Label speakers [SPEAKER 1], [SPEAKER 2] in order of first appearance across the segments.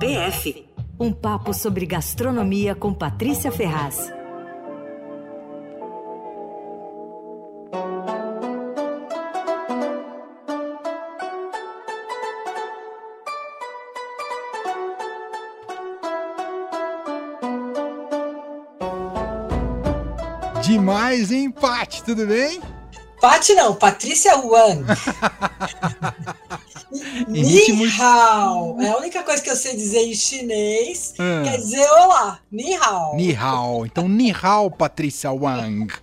[SPEAKER 1] PF um papo sobre gastronomia com Patrícia Ferraz.
[SPEAKER 2] Demais, hein, Paty? Tudo bem?
[SPEAKER 3] Paty não, Patrícia Wang. Ni hao. É a única coisa que eu sei dizer em chinês. Ah. Quer dizer olá. Ni hao.
[SPEAKER 2] Ni hao. Então, ni hao, Patrícia Wang.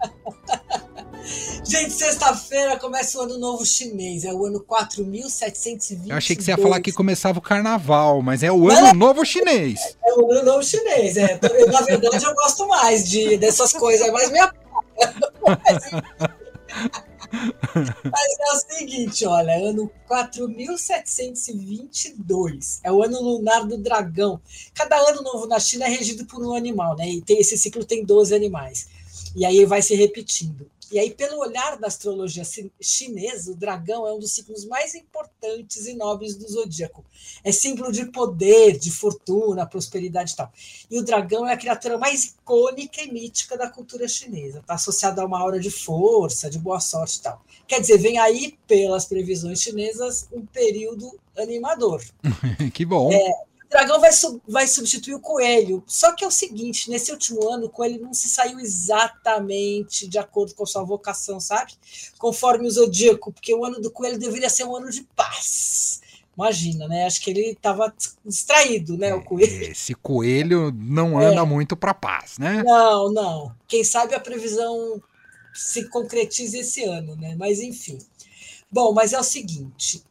[SPEAKER 3] Gente, sexta-feira começa o ano novo chinês, é o ano 4720.
[SPEAKER 2] Eu achei que você ia falar que começava o carnaval, mas é o ano é, novo chinês.
[SPEAKER 3] É, é, o ano novo chinês, é. Na verdade, eu gosto mais de, dessas coisas, mais minha. Mas é o seguinte, olha, ano 4722, é o ano lunar do dragão. Cada ano novo na China é regido por um animal, né? E tem, esse ciclo tem 12 animais. E aí vai se repetindo. E aí, pelo olhar da astrologia chinesa, o dragão é um dos signos mais importantes e nobres do zodíaco. É símbolo de poder, de fortuna, prosperidade e tal. E o dragão é a criatura mais icônica e mítica da cultura chinesa. Está associado a uma aura de força, de boa sorte e tal. Quer dizer, vem aí, pelas previsões chinesas, um período animador.
[SPEAKER 2] que bom.
[SPEAKER 3] É, dragão vai, vai substituir o coelho. Só que é o seguinte: nesse último ano, o coelho não se saiu exatamente de acordo com a sua vocação, sabe? Conforme o zodíaco, porque o ano do coelho deveria ser um ano de paz. Imagina, né? Acho que ele estava distraído, né? O coelho.
[SPEAKER 2] Esse coelho não anda é. muito para paz, né?
[SPEAKER 3] Não, não. Quem sabe a previsão se concretize esse ano, né? Mas enfim. Bom, mas é o seguinte: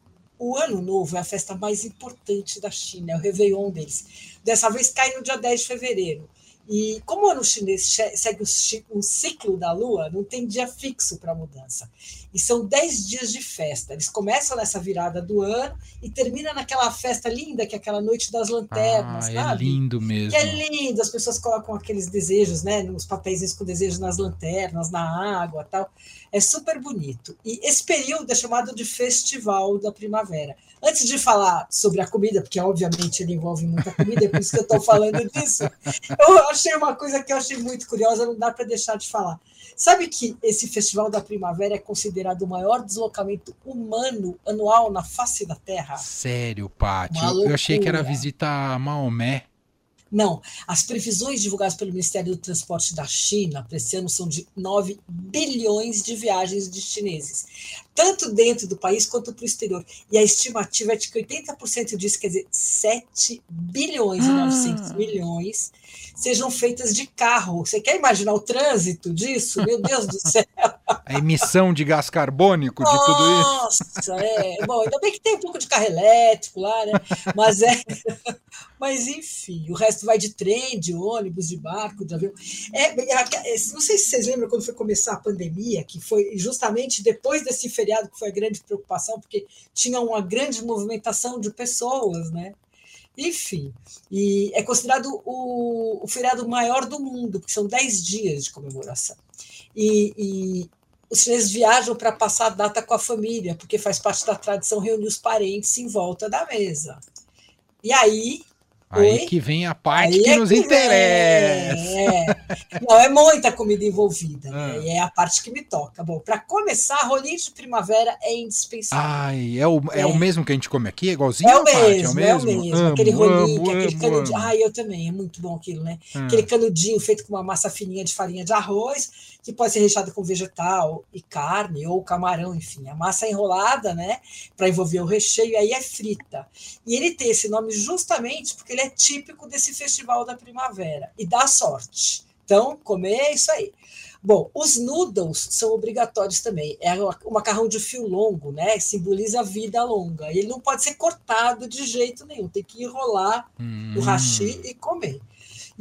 [SPEAKER 3] o Ano Novo é a festa mais importante da China, é o Réveillon deles. Dessa vez cai no dia 10 de fevereiro. E como o ano chinês segue o ciclo da lua, não tem dia fixo para mudança. E são 10 dias de festa. Eles começam nessa virada do ano e terminam naquela festa linda, que é aquela noite das lanternas, ah,
[SPEAKER 2] é sabe? É lindo mesmo.
[SPEAKER 3] Que é lindo, as pessoas colocam aqueles desejos, né? Nos papéis com desejos nas lanternas, na água tal. É super bonito. E esse período é chamado de Festival da Primavera. Antes de falar sobre a comida, porque obviamente ele envolve muita comida, é por isso que eu estou falando disso, eu achei uma coisa que eu achei muito curiosa, não dá para deixar de falar. Sabe que esse Festival da Primavera é considerado o maior deslocamento humano anual na face da Terra?
[SPEAKER 2] Sério, Paty? Eu achei que era visita a Maomé.
[SPEAKER 3] Não, as previsões divulgadas pelo Ministério do Transporte da China para esse ano são de 9 bilhões de viagens de chineses, tanto dentro do país quanto para o exterior. E a estimativa é de que 80% disso, quer dizer, 7 bilhões e 900 ah. milhões, sejam feitas de carro. Você quer imaginar o trânsito disso? Meu Deus do céu!
[SPEAKER 2] A emissão de gás carbônico de tudo
[SPEAKER 3] isso. Nossa, é. Bom, ainda bem que tem um pouco de carro elétrico lá, né? Mas é. Mas enfim, o resto vai de trem, de ônibus, de barco, de avião. É, é, não sei se vocês lembram quando foi começar a pandemia, que foi justamente depois desse feriado que foi a grande preocupação, porque tinha uma grande movimentação de pessoas, né? Enfim, e é considerado o, o feriado maior do mundo, porque são 10 dias de comemoração. E, e os chineses viajam para passar a data com a família, porque faz parte da tradição reunir os parentes em volta da mesa. E aí
[SPEAKER 2] Aí Oi? que vem a parte Aí que é nos que interessa.
[SPEAKER 3] É. Não, é muita comida envolvida, né? Ah. E é a parte que me toca. Bom, para começar, rolinho de primavera é indispensável.
[SPEAKER 2] Ai, é o, é. é. o mesmo que a gente come aqui? É igualzinho?
[SPEAKER 3] É o mesmo, é o mesmo. É o mesmo. Amo, aquele rolinho, amo, aquele amo, canudinho. Ai, eu também, é muito bom aquilo, né? Ah. Aquele canudinho feito com uma massa fininha de farinha de arroz, que pode ser recheado com vegetal e carne, ou camarão, enfim. A massa é enrolada, né? Para envolver o recheio, e aí é frita. E ele tem esse nome justamente porque ele é típico desse festival da primavera e dá sorte. Então, comer é isso aí. Bom, os noodles são obrigatórios também. É o macarrão de fio longo, né? Simboliza a vida longa. Ele não pode ser cortado de jeito nenhum. Tem que enrolar hum. no hashi e comer.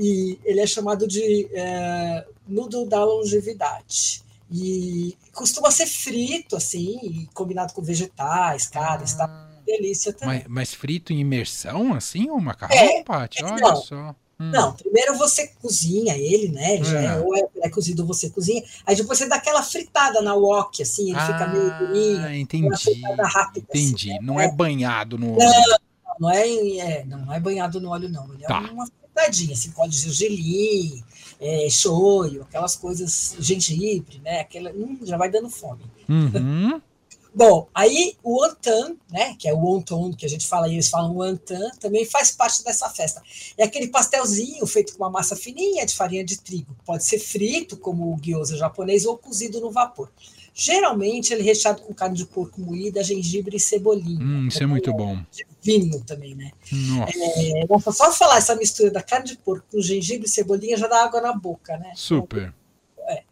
[SPEAKER 3] E ele é chamado de é, noodle da longevidade. E costuma ser frito, assim, combinado com vegetais, carnes, tá? ah. tá? delícia também.
[SPEAKER 2] Mas, mas frito em imersão, assim, o macarrão, é, Paty? Olha não, só.
[SPEAKER 3] Hum. Não, primeiro você cozinha ele, né? Ele já é, ou é, é cozido você cozinha. Aí depois você dá aquela fritada na wok, assim, ele ah, fica meio durinho.
[SPEAKER 2] Entendi. Rápida,
[SPEAKER 3] assim,
[SPEAKER 2] entendi. Assim, né? Não é banhado no.
[SPEAKER 3] Não, não é, é, não é banhado no óleo, não. Ele é tá. uma fritadinha, assim, pode gergelim, é, shoyu, aquelas coisas, gengibre, né? Aquela, hum, já vai dando fome.
[SPEAKER 2] Uhum.
[SPEAKER 3] Bom, aí o Antan, né, que é o wonton que a gente fala, e eles falam Antan, também faz parte dessa festa. É aquele pastelzinho feito com uma massa fininha de farinha de trigo. Pode ser frito, como o gyoza japonês, ou cozido no vapor. Geralmente ele é recheado com carne de porco moída, gengibre e cebolinha.
[SPEAKER 2] Hum, isso é muito bom.
[SPEAKER 3] Vinho também, né?
[SPEAKER 2] Nossa.
[SPEAKER 3] É, só falar essa mistura da carne de porco com gengibre e cebolinha já dá água na boca, né?
[SPEAKER 2] Super.
[SPEAKER 3] É.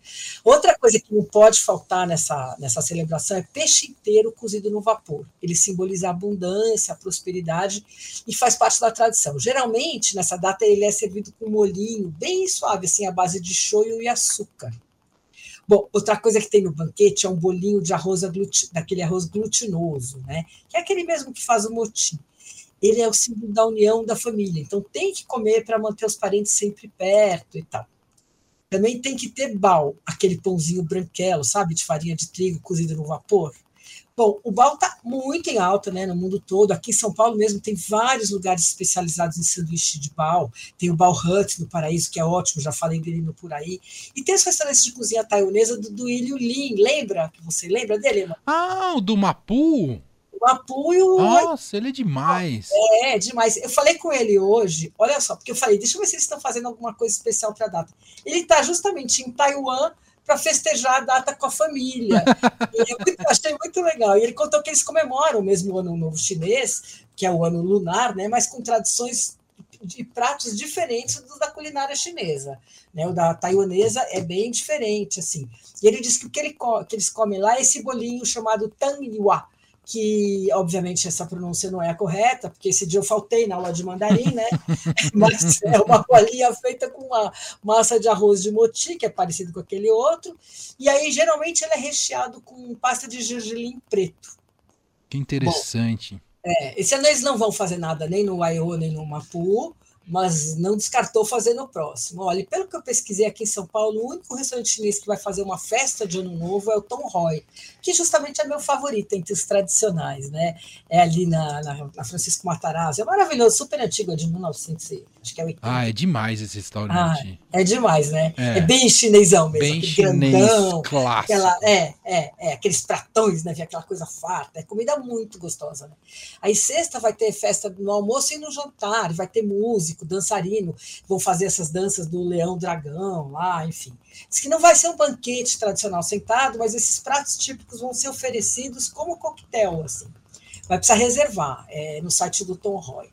[SPEAKER 3] Outra coisa que não pode faltar nessa, nessa celebração é peixe inteiro cozido no vapor. Ele simboliza a abundância, a prosperidade e faz parte da tradição. Geralmente, nessa data, ele é servido com molhinho bem suave, assim, à base de shoyu e açúcar. Bom, outra coisa que tem no banquete é um bolinho de arroz daquele arroz glutinoso, né? Que é aquele mesmo que faz o motim. Ele é o símbolo da união da família, então tem que comer para manter os parentes sempre perto e tal. Também tem que ter bal, aquele pãozinho branquelo, sabe, de farinha de trigo cozido no vapor. Bom, o bal está muito em alta né, no mundo todo. Aqui em São Paulo mesmo tem vários lugares especializados em sanduíche de bal. Tem o Bal Hut no Paraíso, que é ótimo, já falei dele por aí. E tem os restaurantes de cozinha taiwanesa do, do Ilho Lin. Lembra? Você lembra dele, mano?
[SPEAKER 2] Ah, o do Mapu?
[SPEAKER 3] O Mapu e o.
[SPEAKER 2] Nossa, ele é demais.
[SPEAKER 3] É, é demais. Eu falei com ele hoje, olha só, porque eu falei, deixa eu ver se eles estão fazendo alguma coisa especial para a data. Ele está justamente em Taiwan para festejar a data com a família. eu achei muito legal. E ele contou que eles comemoram o mesmo ano novo chinês, que é o ano lunar, né, mas com tradições de pratos diferentes dos da culinária chinesa. Né? O da taiwanesa é bem diferente. assim. E ele disse que o que, ele, que eles comem lá é esse bolinho chamado tang yuan, que obviamente essa pronúncia não é a correta, porque esse dia eu faltei na aula de mandarim, né? Mas é uma bolinha feita com uma massa de arroz de moti, que é parecido com aquele outro, e aí geralmente ele é recheado com pasta de gergelim preto.
[SPEAKER 2] Que interessante.
[SPEAKER 3] Bom, é, esse ano eles não vão fazer nada nem no Aiô, nem no Mapu, mas não descartou fazer no próximo. Olha, pelo que eu pesquisei aqui em São Paulo, o único restaurante chinês que vai fazer uma festa de ano novo é o Tom Roy, que justamente é meu favorito entre os tradicionais, né? É ali na, na, na Francisco Matarazzo, é maravilhoso, super antigo, é de 1900, acho que é 80.
[SPEAKER 2] Ah, é demais esse restaurante.
[SPEAKER 3] Ah, é demais, né? É, é bem chinesão mesmo,
[SPEAKER 2] bem chinês grandão, clássico.
[SPEAKER 3] Aquela, é, é, é, aqueles pratões, né? Aquela coisa farta, é comida muito gostosa, né? Aí sexta vai ter festa no almoço e no jantar, vai ter músico, dançarino, vão fazer essas danças do leão dragão lá, enfim. Diz que não vai ser um banquete tradicional sentado, mas esses pratos típicos vão ser oferecidos como coquetel, assim. Vai precisar reservar é, no site do Tom Roy.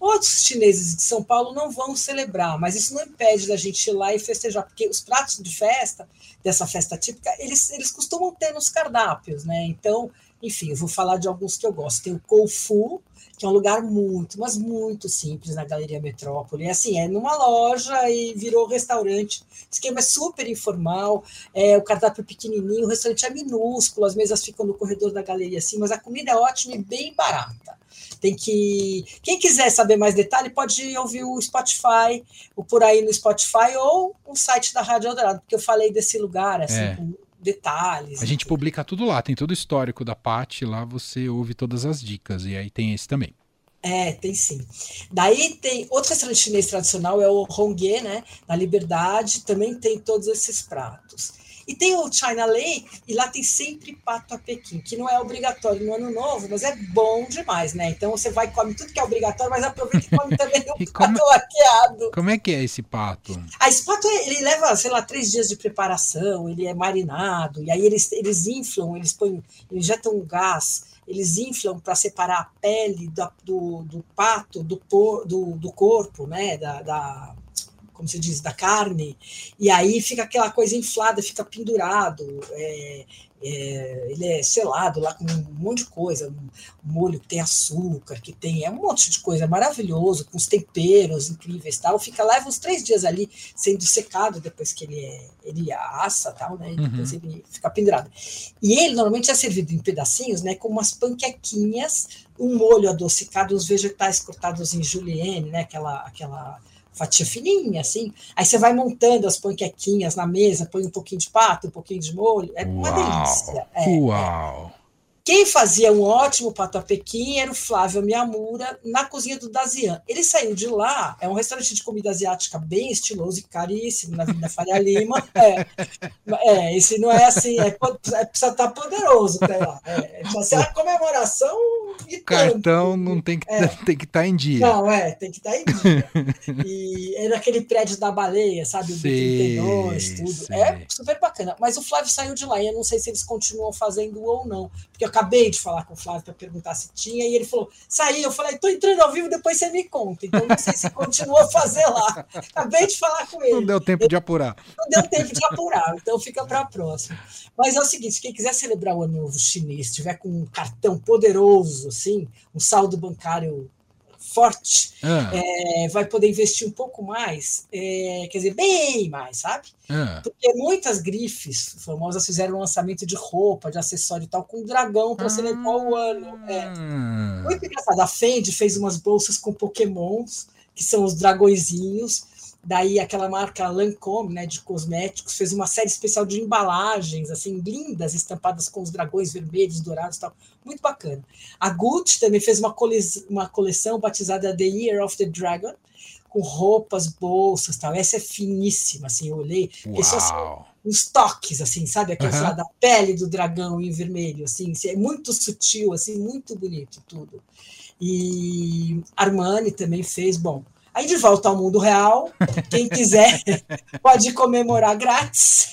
[SPEAKER 3] Outros chineses de São Paulo não vão celebrar, mas isso não impede da gente ir lá e festejar, porque os pratos de festa, dessa festa típica, eles, eles costumam ter nos cardápios, né? Então, enfim, eu vou falar de alguns que eu gosto. Tem o Koufu, que é um lugar muito, mas muito simples na Galeria Metrópole. É assim, é numa loja e virou restaurante. O esquema é super informal, é, o cardápio é pequenininho, o restaurante é minúsculo, as mesas ficam no corredor da galeria assim, mas a comida é ótima e bem barata. Tem que. Quem quiser saber mais detalhe, pode ouvir o Spotify, o por aí no Spotify, ou o site da Rádio Eldorado, porque eu falei desse lugar, assim, é. com detalhes.
[SPEAKER 2] A gente publica tudo lá, tem todo o histórico da Paty, lá você ouve todas as dicas, e aí tem esse também.
[SPEAKER 3] É, tem sim. Daí tem outro restaurante chinês tradicional, é o Hongye, né? Na Liberdade, também tem todos esses pratos. E tem o China Lake, e lá tem sempre pato a Pequim, que não é obrigatório no ano novo, mas é bom demais, né? Então você vai e come tudo que é obrigatório, mas aproveita e come também o pato como, laqueado.
[SPEAKER 2] Como é que é esse pato?
[SPEAKER 3] Ah, esse pato, ele leva, sei lá, três dias de preparação, ele é marinado, e aí eles, eles inflam, eles põem, eles injetam um gás, eles inflam para separar a pele do, do, do pato do, do, do corpo, né? da, da como se diz, da carne, e aí fica aquela coisa inflada, fica pendurado, é, é, ele é selado lá com um monte de coisa, um molho que tem açúcar, que tem é um monte de coisa maravilhoso, com os temperos incríveis tal, fica leva uns três dias ali sendo secado depois que ele é, ele assa tal, né? E depois uhum. ele fica pendurado. E ele normalmente é servido em pedacinhos, né? Com umas panquequinhas, um molho adocicado, os vegetais cortados em julienne, né? Aquela aquela fatia fininha, assim. Aí você vai montando as panquequinhas na mesa, põe um pouquinho de pato, um pouquinho de molho. É uma delícia. É,
[SPEAKER 2] é, Uau!
[SPEAKER 3] Quem fazia um ótimo pato a Pequim era o Flávio Miyamura, na cozinha do Dazian. Ele saiu de lá, é um restaurante de comida asiática bem estiloso e caríssimo, na Avenida Faria Lima. É, é, esse não é assim, é, é precisa estar poderoso até lá. É, precisa ser a comemoração
[SPEAKER 2] e Cartão tanto. não tem que é. tem que estar tá em dia.
[SPEAKER 3] Não, é, tem que estar tá em dia. e era aquele prédio da baleia, sabe? O B32, tudo. Sei. É super bacana. Mas o Flávio saiu de lá e eu não sei se eles continuam fazendo ou não. Porque acabei de falar com o Flávio para perguntar se tinha, e ele falou: saiu. Eu falei: estou entrando ao vivo, depois você me conta. Então não sei se continua a fazer lá. Acabei de falar com ele.
[SPEAKER 2] Não deu tempo de apurar.
[SPEAKER 3] Não deu tempo de apurar, então fica para a próxima. Mas é o seguinte: quem quiser celebrar o ano novo chinês, tiver com um cartão poderoso, assim, um saldo bancário forte, ah. é, vai poder investir um pouco mais, é, quer dizer, bem mais, sabe? Ah. Porque muitas grifes famosas fizeram lançamento de roupa, de acessório e tal, com dragão para celebrar o ano. É. Ah. Muito engraçado. A Fendi fez umas bolsas com pokémons, que são os dragõezinhos, Daí aquela marca Lancôme, né, de cosméticos, fez uma série especial de embalagens, assim, lindas, estampadas com os dragões vermelhos, dourados e tal. Muito bacana. A Gucci também fez uma, cole uma coleção batizada The Year of the Dragon, com roupas, bolsas tal. Essa é finíssima, assim, eu olhei. Só, assim, uns toques, assim, sabe? Aqueles uhum. lá da pele do dragão em vermelho, assim. É muito sutil, assim, muito bonito tudo. E Armani também fez, bom, Aí, de volta ao mundo real, quem quiser pode comemorar grátis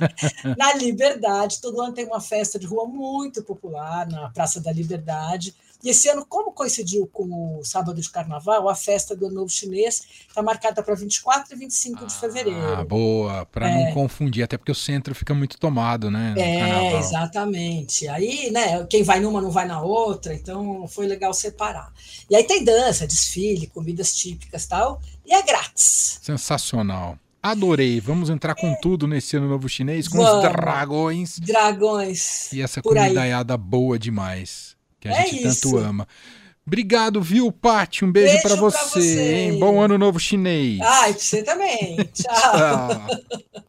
[SPEAKER 3] na Liberdade. Todo ano tem uma festa de rua muito popular na Praça da Liberdade. E esse ano, como coincidiu com o sábado de carnaval, a festa do Ano Novo Chinês está marcada para 24 e 25 de fevereiro.
[SPEAKER 2] Ah, boa, para é. não confundir, até porque o centro fica muito tomado, né?
[SPEAKER 3] é, carnaval. exatamente. Aí, né, quem vai numa não vai na outra, então foi legal separar. E aí tem dança, desfile, comidas típicas tal, e é grátis.
[SPEAKER 2] Sensacional. Adorei. Vamos entrar com tudo nesse ano novo chinês, com Vamos. os dragões.
[SPEAKER 3] Dragões.
[SPEAKER 2] E essa comidaiada boa demais que a é gente isso. tanto ama. Obrigado, viu, Paty? Um beijo, beijo para você, você. Bom ano novo chinês.
[SPEAKER 3] Ai, pra você também. Tchau. Tchau.